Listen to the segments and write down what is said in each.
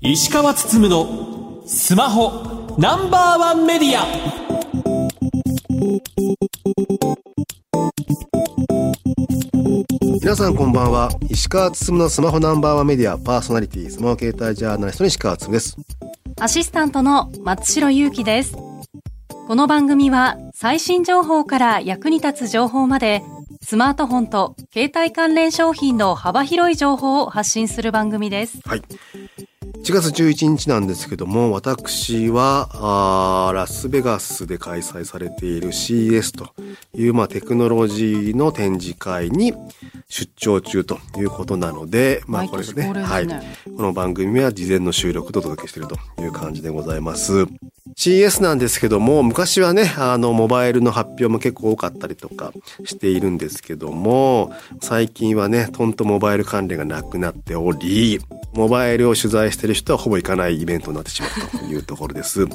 石川つつむのスマホナンバーワンメディア。皆さんこんばんは。石川つつむのスマホナンバーワンメディアパーソナリティスマホ携帯ジャーナリストの石川つつむです。アシスタントの松代ゆうきです。この番組は最新情報から役に立つ情報までスマートフォンと携帯関連商品の幅広い情報を発信する番組ですはい1月11日なんですけども私はあラスベガスで開催されている CES という、まあ、テクノロジーの展示会に出張中ということなので、まあこれですね。はい。この番組は事前の収録とお届けしているという感じでございます。CS なんですけども、昔はね、あの、モバイルの発表も結構多かったりとかしているんですけども、最近はね、とんとモバイル関連がなくなっており、モバイルを取材してる人はほぼ行かないイベントになってしまうというところです。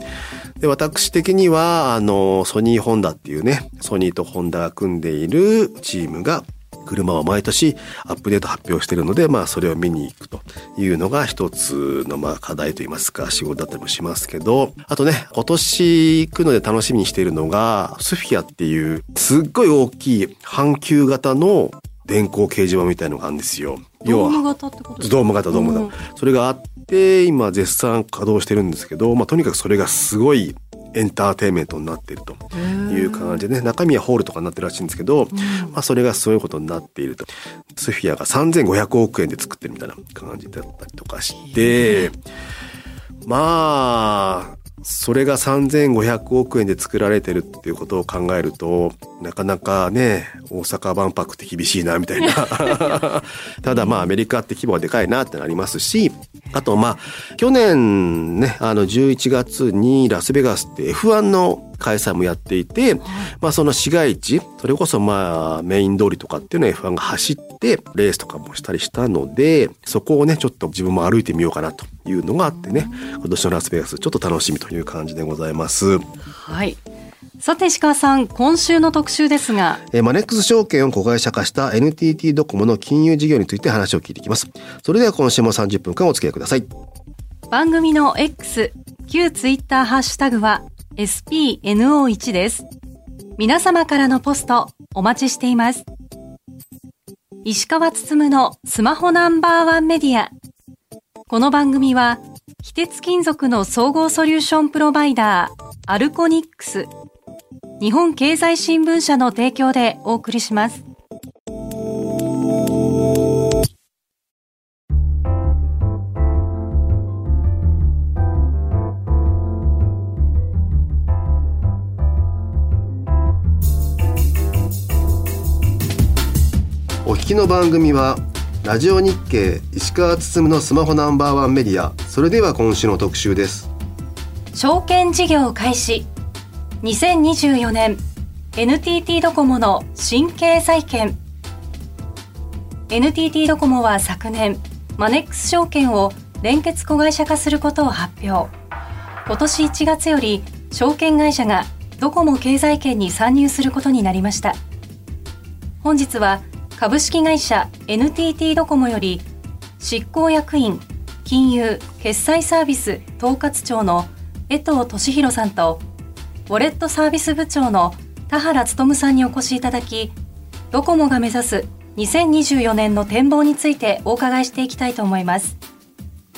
で、私的には、あの、ソニーホンダっていうね、ソニーとホンダが組んでいるチームが車は毎年アップデート発表しているので、まあそれを見に行くというのが一つのまあ課題といいますか仕事だったりもしますけど、あとね、今年行くので楽しみにしているのが、スフィアっていうすっごい大きい半球型の電光掲示板みたいのがあるんですよ。ドーム型ってことドーム型、ドーム型。それがあって、今絶賛稼働してるんですけど、まあとにかくそれがすごいエンターテインメントになっているという感じでね中身はホールとかになってるらしいんですけど、まあ、それがそういうことになっていると。スフィアが3500億円で作ってるみたいな感じだったりとかしてまあそれが3500億円で作られてるっていうことを考えると、なかなかね、大阪万博って厳しいな、みたいな。ただまあアメリカって規模はでかいなってなりますし、あとまあ、去年ね、あの11月にラスベガスって F1 の開催もやっていて、まあその市街地、それこそまあメイン通りとかっていうのは F1 が走って、レースとかもしたりしたので、そこをね、ちょっと自分も歩いてみようかなというのがあってね、今年のラスベガスちょっと楽しみという感じでございます。はい。さて石川さん今週の特集ですが。えマネックス証券を子会社化した NTT ドコモの金融事業について話を聞いていきます。それでは今週も30分間お付き合いください。番組の X 旧ツイッターハッシュタグは SPNO1 です。皆様からのポストお待ちしています。石川つつむのスマホナンバーワンメディア。この番組は、非鉄金属の総合ソリューションプロバイダー、アルコニックス、日本経済新聞社の提供でお送りします。きの番組はラジオ日経石川つのスマホナンバーワンメディアそれでは今週の特集です。証券事業開始。2024年 NTT ドコモの新経済圏。NTT ドコモは昨年マネックス証券を連結子会社化することを発表。今年1月より証券会社がドコモ経済圏に参入することになりました。本日は株式会社 NTT ドコモより執行役員金融決済サービス統括庁の江藤俊弘さんとウォレットサービス部長の田原努さんにお越しいただきドコモが目指す2024年の展望についてお伺いしていきたいと思います。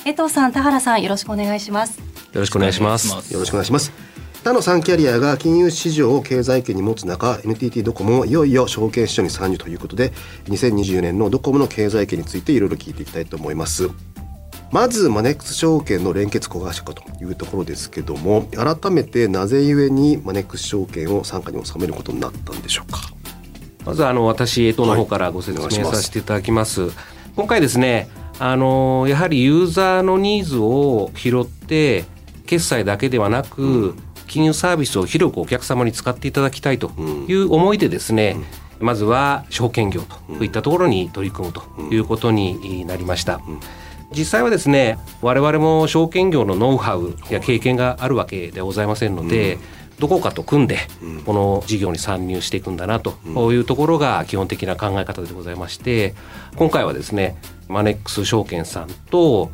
江藤さん田原さんよろしくお願いします。よろしくお願いします。よろしくお願いします他の3キャリアが金融市場を経済圏に持つ中 NTT ドコモもいよいよ証券市場に参入ということで2024年のドコモの経済圏についていろいろ聞いていきたいと思います。まずマネックス証券の連結子会社化というところですけども改めてなぜゆえにマネックス証券を傘下に収めることになったんでしょうか？まずあの私江藤の方からご説明させていただきます。はい、今回ですねあのやはりユーザーのニーズを拾って決済だけではなく、うん金融サービスを広くお客様に使っていただきたいという思いでですね、まずは証券業といったところに取り組むということになりました。実際はですね我々も証券業のノウハウや経験があるわけではございませんので、どこかと組んでこの事業に参入していくんだなとこういうところが基本的な考え方でございまして今回はですねマネックス証券さんと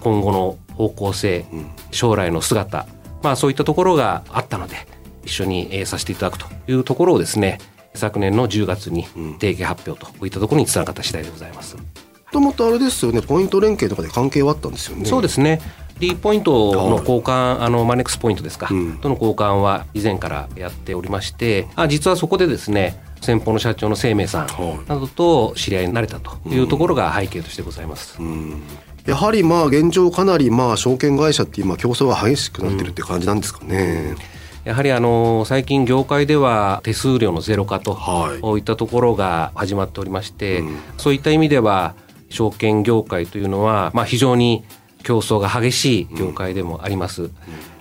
今後の方向性将来の姿まあそういったところがあったので一緒にさせていただくというところをですね昨年の10月に提携発表といったところにつながった次第でございます。もともとあれですよねポイント連携とかで関係はあったんですよね。そうですね。D ポイントの交換、あのマネックスポイントですか、うん、との交換は以前からやっておりましてあ実はそこでですね先方の社長の生命さんなどと知り合いになれたというところが背景としてございます。うんやはりまあ現状かなりまあ証券会社って今競争が激しくなってるって感じなんですかね。やはりあの最近業界では手数料のゼロ化とい。ったところが始まっておりまして、はいうん、そういった意味では証券業界というのはまあ非常に競争が激しい業界でもあります。うん、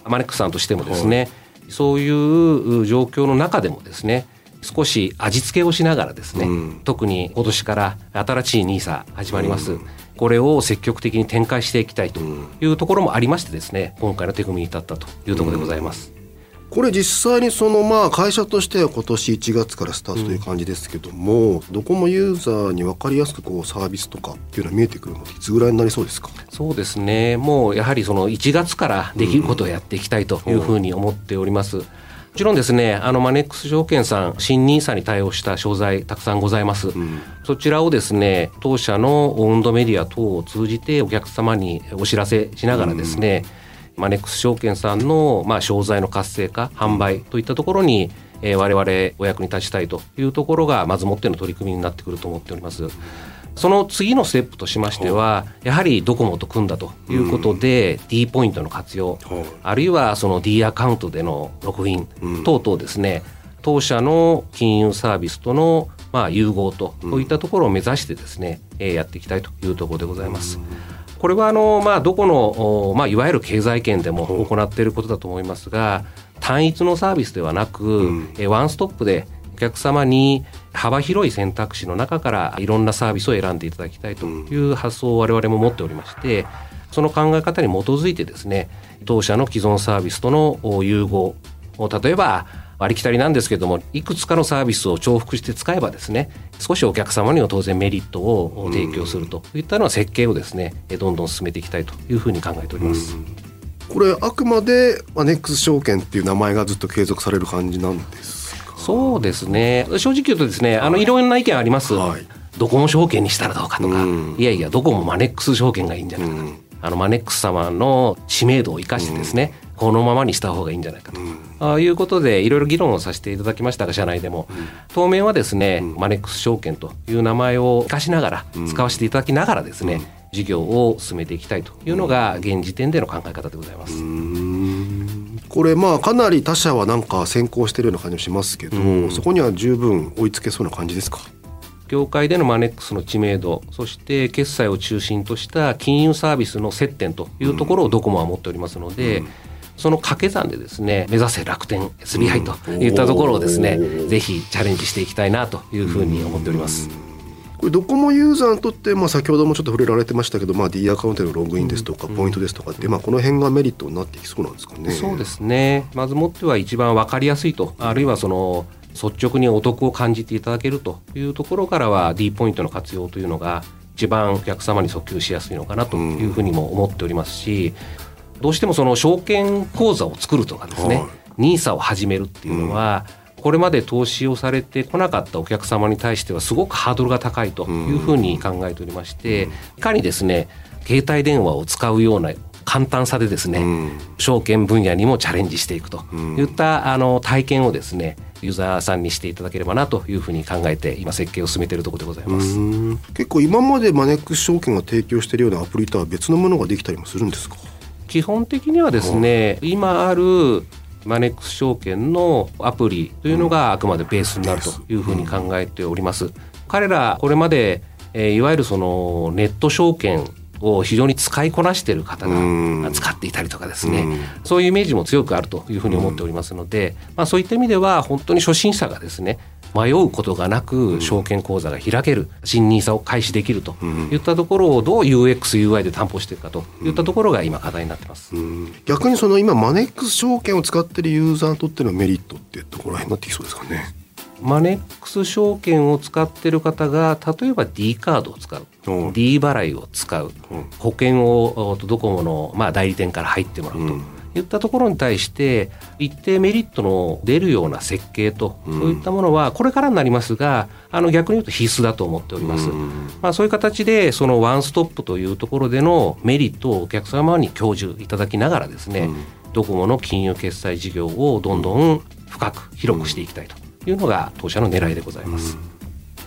マネックスさんとしてもですね、はい、そういう状況の中でもですね少し味付けをしながらですね、うん、特に今年から新しい NISA 始まります、うん、これを積極的に展開していきたいというところもありましてですね今回の手組みに至ったというところでございます。これ実際にそのまあ会社としては今年1月からスタートという感じですけども、うん、ドコモユーザーに分かりやすくこうサービスとかっていうのは見えてくるのいつぐらいになりそうですか？そうですねもうやはりその1月からできることをやっていきたいというふうに思っております。うんもちろんですね、あのマネックス証券さん、新 NISA に対応した商材たくさんございます。うん、そちらをですね、当社のオウンドメディア等を通じてお客様にお知らせしながらですね、うんマネックス証券さんの、まあ、商材の活性化販売といったところに、えー、我々お役に立ちたいというところがまずもっての取り組みになってくると思っております。その次のステップとしましては、やはりドコモと組んだということで、D ポイントの活用、あるいはその D アカウントでのログイン等々ですね、当社の金融サービスとのまあ融合と、こういったところを目指してですね、えやっていきたいというところでございます。これはあの、まあ、どこの、まあ、いわゆる経済圏でも行っていることだと思いますが単一のサービスではなく、うん、えワンストップでお客様に幅広い選択肢の中からいろんなサービスを選んでいただきたいという発想を我々も持っておりましてその考え方に基づいてですね当社の既存サービスとの融合例えばありきたりなんですけどもいくつかのサービスを重複して使えばですね少しお客様には当然メリットを提供するといったのは設計をですねどんどん進めていきたいというふうに考えております。これあくまでアネックス証券っていう名前がずっと継続される感じなんですそうですね。正直言うとですね、はい、あのいろんな意見あります、はい、ドコモ証券にしたらどうかとか、うん、いやいやどこもマネックス証券がいいんじゃないか。と、うん、あのマネックス様の知名度を生かしてですね、うん、このままにした方がいいんじゃないかと、あいうことでいろいろ議論をさせていただきましたが社内でも、当面はですね、マネックス証券という名前を生かしながら、使わせていただきながらですね、事業を進めていきたいというのが現時点での考え方でございます。これまあかなり他社はなんか先行してるような感じもしますけど、うん、そこには十分追いつけそうな感じですか？業界でのマネックスの知名度そして決済を中心とした金融サービスの接点というところをドコモは持っておりますので、うん、その掛け算でですね目指せ楽天 SBI といったところをですね、うん、ぜひチャレンジしていきたいなというふうに思っております。これドコモユーザーにとって、まあ、先ほどもちょっと触れられてましたけど、まあ、D アカウントのログインですとか、ポイントですとかって、まあ、この辺がメリットになっていきそうなんですかね。そうですね。まずもっては一番分かりやすいと。あるいはその率直にお得を感じていただけるというところからは D ポイントの活用というのが一番お客様に訴求しやすいのかなというふうにも思っておりますし、どうしてもその証券口座を作るとかですね、NISA を始めるっていうのは、これまで投資をされてこなかったお客様に対してはすごくハードルが高いというふうに考えておりまして、いかにですね携帯電話を使うような簡単さでですね、証券分野にもチャレンジしていくといったあの体験をですねユーザーさんにしていただければなというふうに考えて今設計を進めているところでございます。結構今までマネックス証券が提供しているようなアプリとは別のものができたりもするんですか？基本的にはですね、今あるマネックス証券のアプリというのがあくまでベースになるというふうに考えております。彼らこれまで、えー、いわゆるそのネット証券を非常に使いこなしている方が使っていたりとかですね、そういうイメージも強くあるというふうに思っておりますので、まあ、そういった意味では本当に初心者がですね迷うことがなく証券口座が開ける、新 NISA を開始できるといったところをどう UX、UI で担保していくかといったところが今課題になってます。逆にその今マネックス証券を使っているユーザーにとってのメリットってどこら辺になってきそうですかね？マネックス証券を使っている方が例えば D カードを使う、う。ん、D 払いを使う、う。ん、保険をドコモの、まあ、代理店から入ってもらうと。うんいったところに対して一定メリットの出るような設計と、そういったものはこれからになりますがあの逆に言うと必須だと思っております、まあ、そういう形でそのワンストップというところでのメリットをお客様に享受いただきながらですね、ドコモの金融決済事業をどんどん深く広くしていきたいというのが当社の狙いでございます。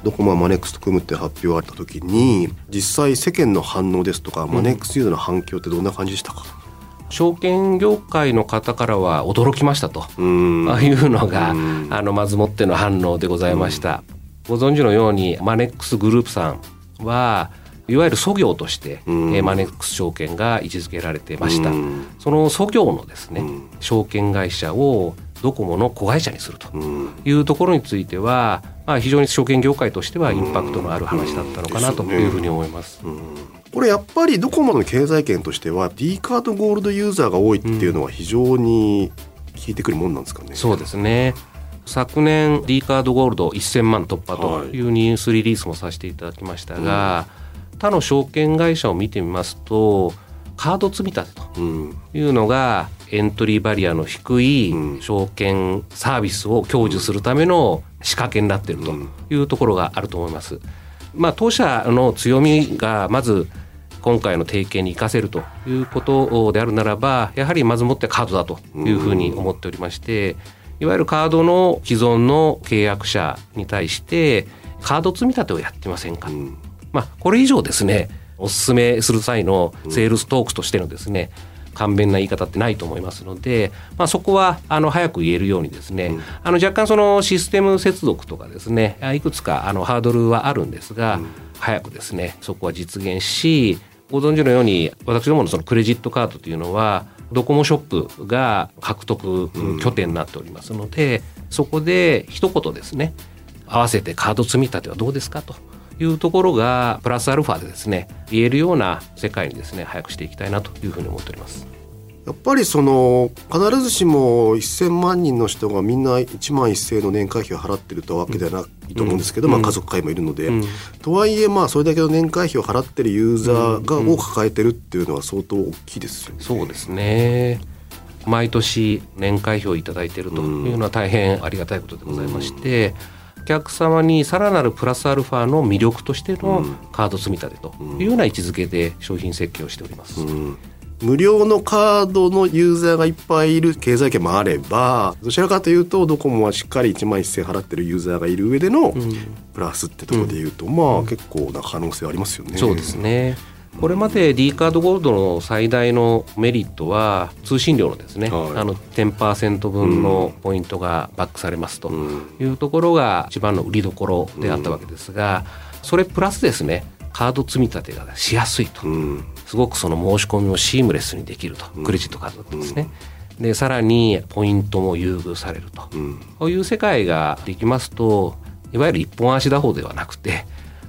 ドコモはマネックスと組むって発表があった時に実際世間の反応ですとか、マネックスユーザーの反響ってどんな感じでしたか、証券業界の方からは驚きましたと。ああいうのがあのまずもっての反応でございました。ご存知のようにマネックスグループさんはいわゆるソ業として、えー、マネックス証券が位置づけられてました。そのソ業のですね証券会社をドコモの子会社にするというところについては、まあ、非常に証券業界としてはインパクトのある話だったのかなというふうに思います。これやっぱりドコモの経済圏としては D カードゴールドユーザーが多いっていうのは非常に効いてくるもんなんですかね。そうですね。昨年 D カードゴールド1000万突破というニュースリリースもさせていただきましたが、うん、他の証券会社を見てみますとカード積み立てというのがエントリーバリアの低い証券サービスを享受するための仕掛けになっているというところがあると思います。まあ、当社の強みがまず今回の提携に生かせるということであるならばやはりまずもってカードだというふうに思っておりましていわゆるカードの既存の契約者に対してカード積み立てをやってませんか、まあ、これ以上ですねお勧めする際のセールストークスとしてのですね、簡便な言い方ってないと思いますので、まあ、そこはあの早く言えるようにですね、うん、あの若干そのシステム接続とかですねいくつかあのハードルはあるんですが、うん、早くですねそこは実現しご存知のように私どものそのクレジットカードというのはドコモショップが獲得拠点になっておりますので、うん、そこで一言ですね合わせてカード積み立てはどうですかというところがプラスアルファでですね言えるような世界にですね早くしていきたいなというふうに思っております。やっぱりその必ずしも1,000万人の人がみんな1万1,000の年会費を払ってるとわけではないと思うんですけど、うん、まあ、家族会もいるので、うん、とはいえまあそれだけの年会費を払ってるユーザーがを抱えてるっていうのは相当大きいですよね。そうですね。毎年年会費を頂いているというのは大変ありがたいことでございまして、お客様にさらなるプラスアルファの魅力としてのカード積み立てというような位置づけで商品設計をしております。うん。無料のカードのユーザーがいっぱいいる経済圏もあればどちらかというとドコモはしっかり1万1000払ってるユーザーがいる上でのプラスってところでいうと、うん、まあ結構な可能性ありますよね。そうですねこれまで D カードゴールドの最大のメリットは通信料のですね、はい、あの10%分のポイントがバックされますというところが一番の売りどころであったわけですが、それプラスですねカード積み立てがしやすいと、うん、すごくその申し込みをシームレスにできると、クレジットカードだったんですね。でさらにポイントも優遇されると、こういう世界ができますといわゆる一本足打法ではなくて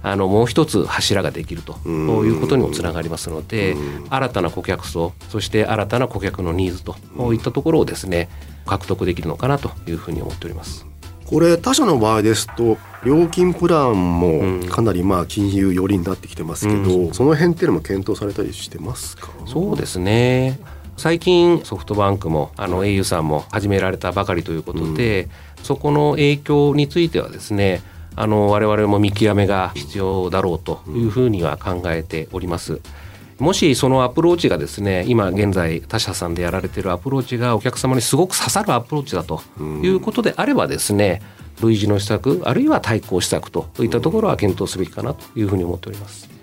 あのもう一つ柱ができると。いうことにもつながりますので新たな顧客層そして新たな顧客のニーズといったところをですね獲得できるのかなというふうに思っております。これ他社の場合ですと料金プランもかなりまあ金融寄りになってきてますけど、うん、その辺っていうのも検討されたりしてますか？そうですね。最近ソフトバンクもあの au さんも始められたばかりということで、うん、そこの影響についてはですねあの我々も見極めが必要だろうというふうには考えております。もしそのアプローチがですね今現在他社さんでやられてるアプローチがお客様にすごく刺さるアプローチだということであればですね類似の施策あるいは対抗施策といったところは検討すべきかなというふうに思っております。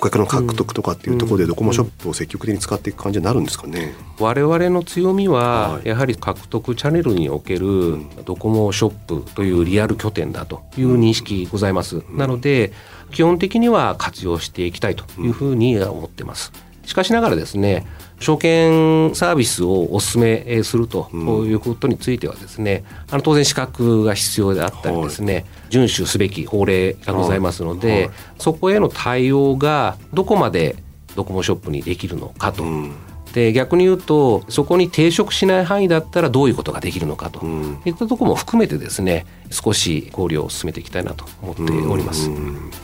顧客の獲得とかっていうところでドコモショップを積極的に使っていく感じになるんですかね、我々の強みはやはり獲得チャンネルにおけるドコモショップというリアル拠点だという認識ございます、なので基本的には活用していきたいというふうに思ってます。しかしながらですね証券サービスをお勧めするということについてはですね、あの当然資格が必要であったりですね、はい、遵守すべき法令がございますので、はいはい、そこへの対応がどこまでドコモショップにできるのかと。うん。で逆に言うとそこに抵触しない範囲だったらどういうことができるのかと。いったところも含めてですね少し考慮を進めていきたいなと思っております。う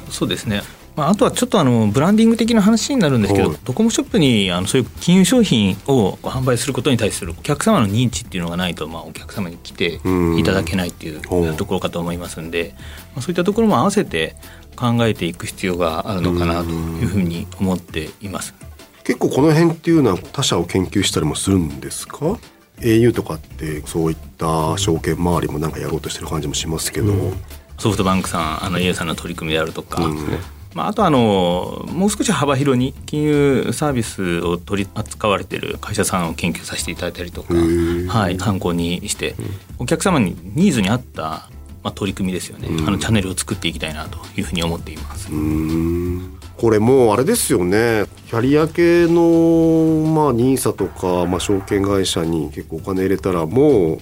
そうですねまあ、あとはちょっとあのブランディング的な話になるんですけど、ドコモショップにあのそういう金融商品を販売することに対するお客様の認知っていうのがないと、まあ、お客様に来ていただけないっていうところかと思いますんで、まあ、そういったところも合わせて考えていく必要があるのかなというふうに思っています。結構この辺っていうのは他社を研究したりもするんですか？au とかってそういった証券周りもなんかやろうとしてる感じもしますけど、うん、ソフトバンクさんあの au さんの取り組みであるとか、うん、まあ、あとあのもう少し幅広に金融サービスを取り扱われている会社さんを研究させていただいたりとか、はい、参考にしてお客様にニーズに合ったまあ、取り組みですよね、あのチャンネルを作っていきたいなというふうに思っています。これもうあれですよね。キャリア系のまあ NISA とか、まあ、証券会社に結構お金入れたらもう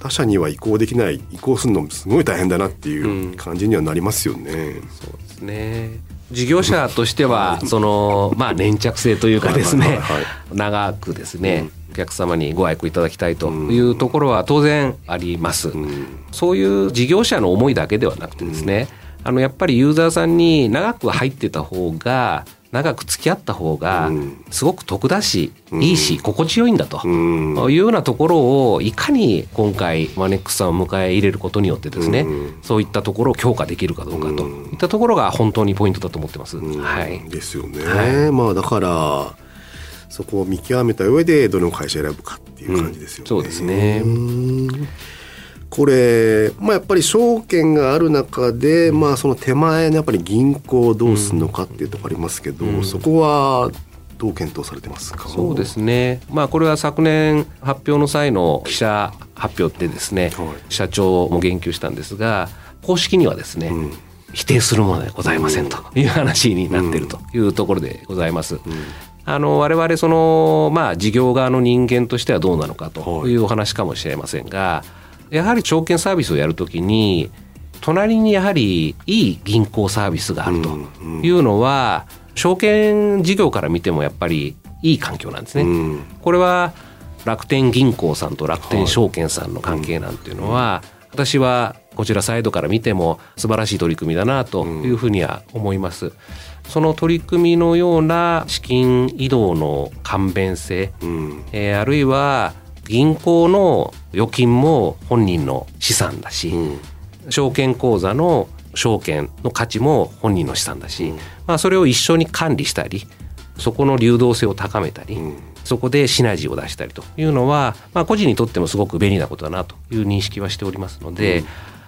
他社には移行できない移行するのもすごい大変だなっていう感じにはなりますよね。うん、そうですね事業者としてはそのまあ粘着性というかですね長くですね、お客様にご愛顧いただきたいというところは当然あります、そういう事業者の思いだけではなくてですね、あのやっぱりユーザーさんに長く入ってた方が長く付き合った方がすごく得だし、うん、いいし心地よいんだと、いうようなところをいかに今回マネックスさんを迎え入れることによってですね、うん、そういったところを強化できるかどうかと。いったところが本当にポイントだと思ってます。はい、ですよね。はい、まあだからそこを見極めた上でどの会社選ぶかっていう感じですよね。そうですね。これ、まあ、やっぱり証券がある中で、まあ、その手前のやっぱり銀行をどうするのかっていうところありますけど、うん、そこはどう検討されてますか？そうですね、まあ、これは昨年発表の際の記者発表でですね、はい、社長も言及したんですが公式にはですね、うん、否定するものではございませんという話になっているというところでございます。うん。あの我々そのまあ事業側の人間としてはどうなのかというお話かもしれませんが、やはり証券サービスをやるときに隣にやはりいい銀行サービスがあるというのは、証券事業から見てもやっぱりいい環境なんですね。これは楽天銀行さんと楽天証券さんの関係なんていうのは、私はこちらサイドから見ても素晴らしい取り組みだなというふうには思います。その取り組みのような資金移動の簡便性、うん、えー、あるいは銀行の預金も本人の資産だし、うん、証券口座の証券の価値も本人の資産だし、うん、まあ、それを一緒に管理したりそこの流動性を高めたり、うん、そこでシナジーを出したりというのは、まあ、個人にとってもすごく便利なことだなという認識はしておりますので、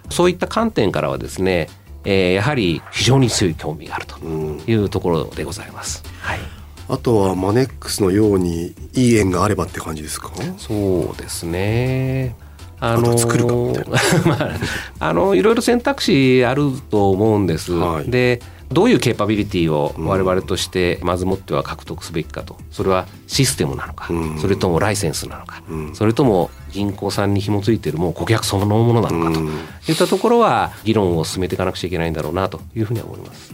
そういった観点からはですね、えー、やはり非常に強い興味があるというところでございます。はいあとはマネックスのようにいい縁があればって感じですか？そうですね。あの作るかみたいな。まあ、あのいろいろ選択肢あると思うんです、はい、でどういうケーパビリティを我々としてまずもっては獲得すべきかと。それはシステムなのか、うん、それともライセンスなのか、うん、それとも銀行さんに紐付いているもう顧客そのものなのかと。いったところは議論を進めていかなくちゃいけないんだろうなというふうには思います。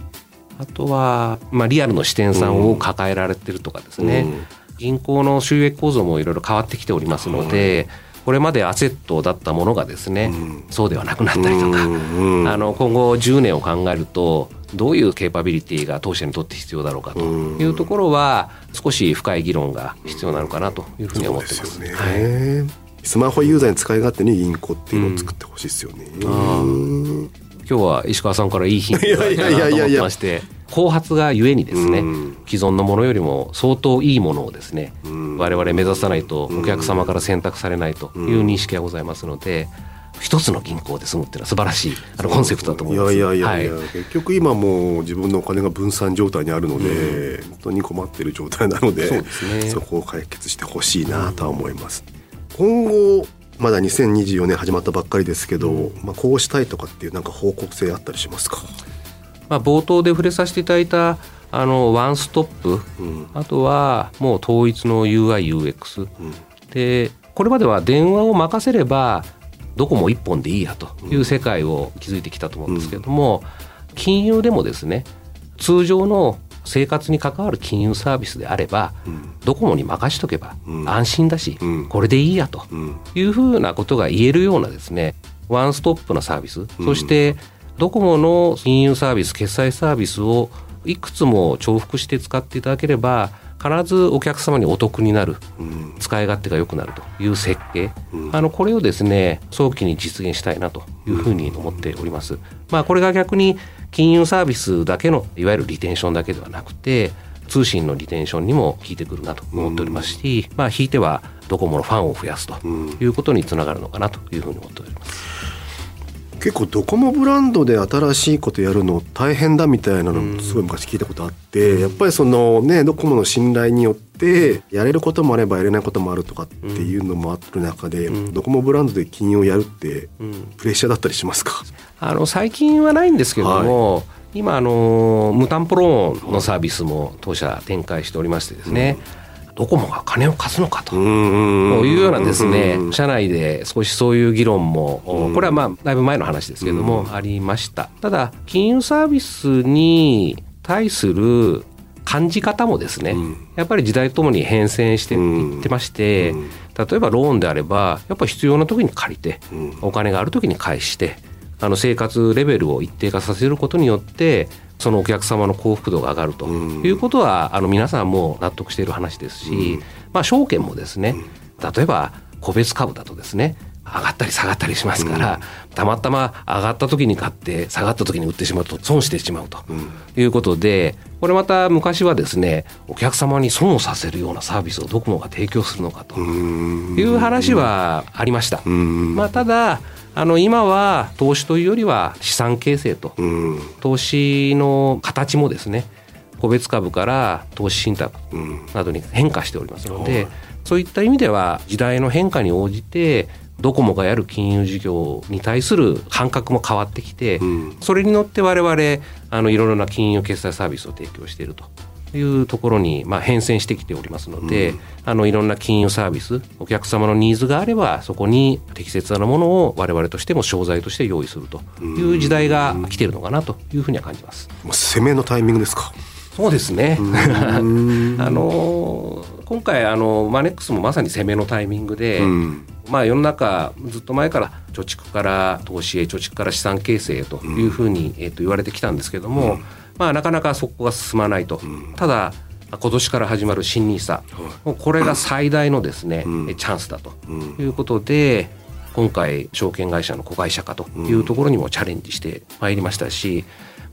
あとは、まあ、リアルの支店さんを抱えられてるとかですね、うん、銀行の収益構造もいろいろ変わってきておりますので、これまでアセットだったものがですね、うん、そうではなくなったりとか、うん、あの今後10年を考えるとどういうケーパビリティが当社にとって必要だろうかというところは少し深い議論が必要なのかなというふうに思ってます。ね。はい、スマホユーザーに使い勝手に銀行っていうのを作ってほしいですよね。今日は石川さんからいいヒントがいなと思ってまして後発がゆえにですね、既存のものよりも相当いいものをですね、我々目指さないとお客様から選択されないという認識がございますので。一つの銀行で済むっていうのは素晴らしいあのコンセプトだと思います。いやいやいや、はい、結局今もう自分のお金が分散状態にあるので、うん、本当に困っている状態なので、そうですね、そこを解決してほしいなとは思います。今後まだ2024年始まったばっかりですけど、まあ、こうしたいとかっていうなんか方向性あったりしますか、まあ、冒頭で触れさせていただいたあのワンストップ、うん。あとはもう統一の UIUX、うん。でこれまでは電話を任せればどこも一本でいいやという世界を築いてきたと思うんですけれども、金融でもですね通常の生活に関わる金融サービスであれば、ん。ドコモに任しとけばうん。安心だし、うん。これでいいやとうん。いうふうなことが言えるようなですねワンストップなサービス、そしてドコモの金融サービス決済サービスをいくつも重複して使っていただければ必ずお客様にお得になるうん。使い勝手が良くなるという設計、うん。あのこれをですね早期に実現したいなというふうに思っております。まあこれが逆に金融サービスだけのいわゆるリテンションだけではなくて通信のリテンションにも効いてくるなと思っておりますし、まあ引いてはドコモのファンを増やすとうん。いうことにつながるのかなというふうに思っております。結構ドコモブランドで新しいことやるの大変だみたいなのすごい昔聞いたことあって、やっぱりそのねドコモの信頼によってやれることもあればやれないこともあるとかっていうのもある中で、ドコモブランドで金融をやるってプレッシャーだったりしますか、あの最近はないんですけれども、今あの無担保ローンのサービスも当社展開しておりましてですね、ドコモが金を貸すのかと。いうようなですねうん社内で少しそういう議論もうん。これはまあだいぶ前の話ですけれどもありました。ただ金融サービスに対する感じ方もですねうん。やっぱり時代とともに変遷していってましてうん。例えばローンであればやっぱり必要な時に借りてうん。お金がある時に返してあの生活レベルを一定化させることによってそのお客様の幸福度が上がると。うん。いうことはあの皆さんも納得している話ですし、まあ、証券もですね例えば個別株だとですね上がったり下がったりしますから、たまたま上がった時に買って下がった時に売ってしまうと損してしまうと。いうことでこれまた昔はですねお客様に損をさせるようなサービスをドコモが提供するのかとうん。いう話はありました。うん。まあ、ただあの今は投資というよりは資産形成と。うん。投資の形もですね個別株から投資信託うん。などに変化しておりますので、そういった意味では時代の変化に応じてドコモがやる金融事業に対する感覚も変わってきて、うん。それに乗って我々あのいろいろな金融決済サービスを提供していると。いうところに、まあ、変遷してきておりますので、あのいろんな金融サービスお客様のニーズがあればそこに適切なものを我々としても商材として用意するという時代が来ているのかなというふうには感じます。もう攻めのタイミングですか？そうですね。ん。あのー今回あのマネックスもまさに攻めのタイミングで、うん。まあ世の中ずっと前から貯蓄から投資へ貯蓄から資産形成へというふうに、えっと言われてきたんですけども、まあなかなかそこが進まないと。ただ今年から始まる新ニーサ、もうこれが最大のですね、うん。チャンスだと。うん。いうことで、今回証券会社の子会社化というところにもチャレンジしてまいりましたし、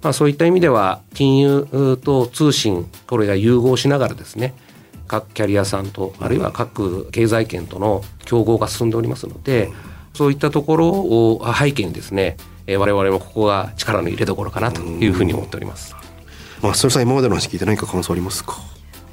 まあそういった意味では金融と通信これが融合しながらですね各キャリアさんとあるいは各経済圏との競合が進んでおりますので、そういったところを背景にですねえー我々もここが力の入れどころかなというふうに思っております。まあそれさん今までの話聞いて何か感想ありますか？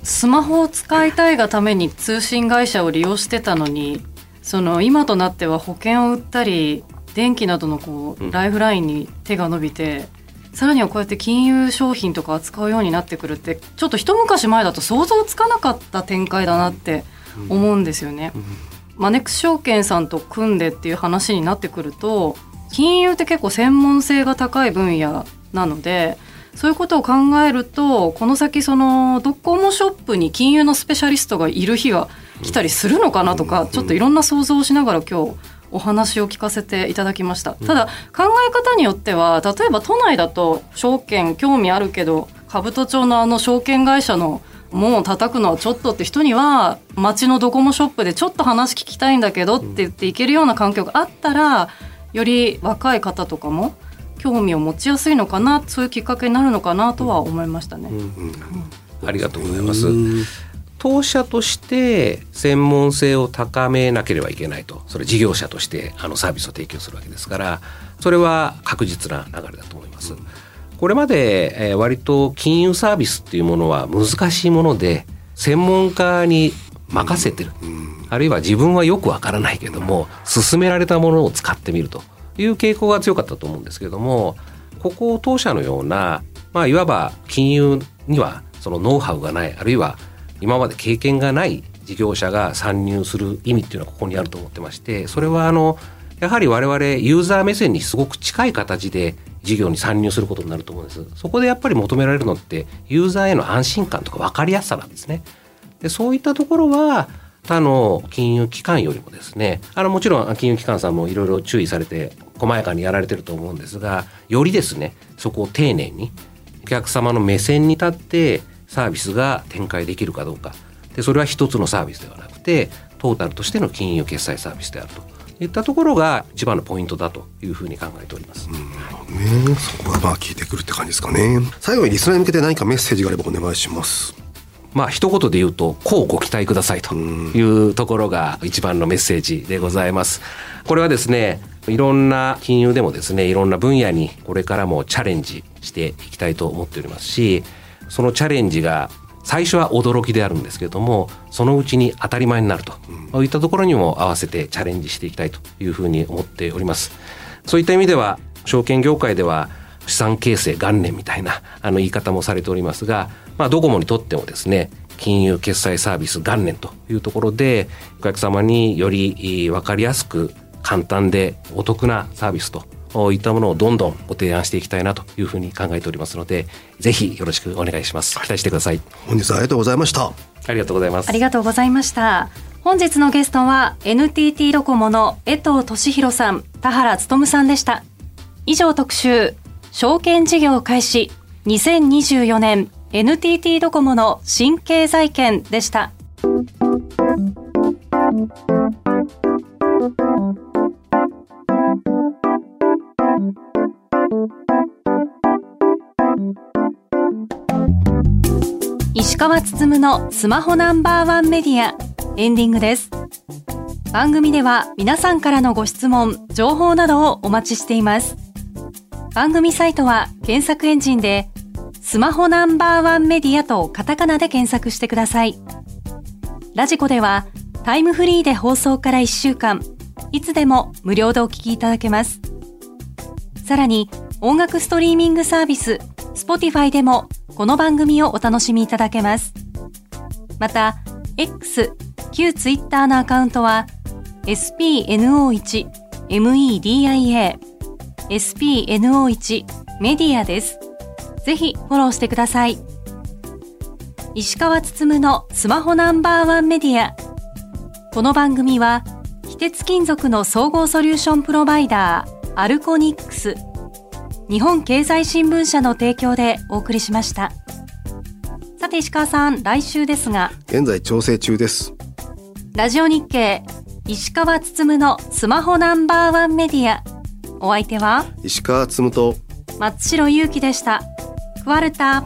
スマホを使いたいがために通信会社を利用してたのにその今となっては保険を売ったり電気などのこうライフラインに手が伸びて、さらにはこうやって金融商品とか扱うようになってくるってちょっと一昔前だと想像つかなかった展開だなって思うんですよね。マネックス証券さんと組んでっていう話になってくると金融って結構専門性が高い分野なのでそういうことを考えるとこの先そのドコモショップに金融のスペシャリストがいる日が来たりするのかなとかちょっといろんな想像をしながら今日お話を聞かせていただきました。ただ考え方によっては例えば都内だと証券興味あるけど兜町のあの証券会社の門を叩くのはちょっとって人には街のドコモショップでちょっと話聞きたいんだけどって言って行けるような環境があったらより若い方とかも興味を持ちやすいのかなそういうきっかけになるのかなとは思いましたね。ありがとうございます。当社として専門性を高めなければいけないとそれ事業者としてあのサービスを提供するわけですからそれは確実な流れだと思います。これまで、えー割と金融サービスっていうものは難しいもので専門家に任せてる、あるいは自分はよくわからないけども勧められたものを使ってみるという傾向が強かったと思うんですけれどもここ当社のような、まあ、いわば金融にはそのノウハウがないあるいは今まで経験がない事業者が参入する意味っていうのはここにあると思ってましてそれはあのやはり我々ユーザー目線にすごく近い形で事業に参入することになると思うんです。そこでやっぱり求められるのってユーザーへの安心感とか分かりやすさなんですねでそういったところは他の金融機関よりもですねあのもちろん金融機関さんもいろいろ注意されて細やかにやられてると思うんですがよりですねそこを丁寧にお客様の目線に立ってサービスが展開できるかどうかでそれは一つのサービスではなくてトータルとしての金融決済サービスであるといったところが一番のポイントだというふうに考えております。ね、そこがまあ聞いてくるって感じですかね。最後にリスナーに向けて何かメッセージがあればお願いします。まあ一言で言うと、こうご期待くださいというところが一番のメッセージでございます。これはですね、いろんな金融でもですね、いろんな分野にこれからもチャレンジしていきたいと思っておりますし、そのチャレンジが最初は驚きであるんですけれども、そのうちに当たり前になると、うん、いったところにも合わせてチャレンジしていきたいというふうに思っております。そういった意味では、証券業界では資産形成元年みたいなあの言い方もされておりますが、まあ、ドコモにとってもですね金融決済サービス元年というところでお客様により分かりやすく簡単でお得なサービスといったものをどんどんご提案していきたいなというふうに考えておりますのでぜひよろしくお願いします。期待してください。本日はありがとうございました。ありがとうございますありがとうございました。本日のゲストは NTT ドコモの江藤俊弘さん田原努さんでした。以上特集証券事業開始2024年 NTT ドコモの新経済圏でした。石川つつむのスマホナンバーワンメディアエンディングです番組では皆さんからのご質問情報などをお待ちしています番組サイトは検索エンジンでスマホナンバーワンメディアとカタカナで検索してください。ラジコではタイムフリーで放送から1週間、いつでも無料でお聞きいただけます。さらに音楽ストリーミングサービス Spotify でもこの番組をお楽しみいただけます。また、X、旧 Twitter のアカウントは spno1media spno1 メディアです。ぜひフォローしてください。石川つつむのスマホナンバーワンメディア。この番組は、非鉄金属の総合ソリューションプロバイダー、アルコニックス、日本経済新聞社の提供でお送りしました。さて石川さん、来週ですが。現在調整中です。ラジオ日経、石川つつむのスマホナンバーワンメディア。お相手は石川つむと松代ゆうきでした。壊れた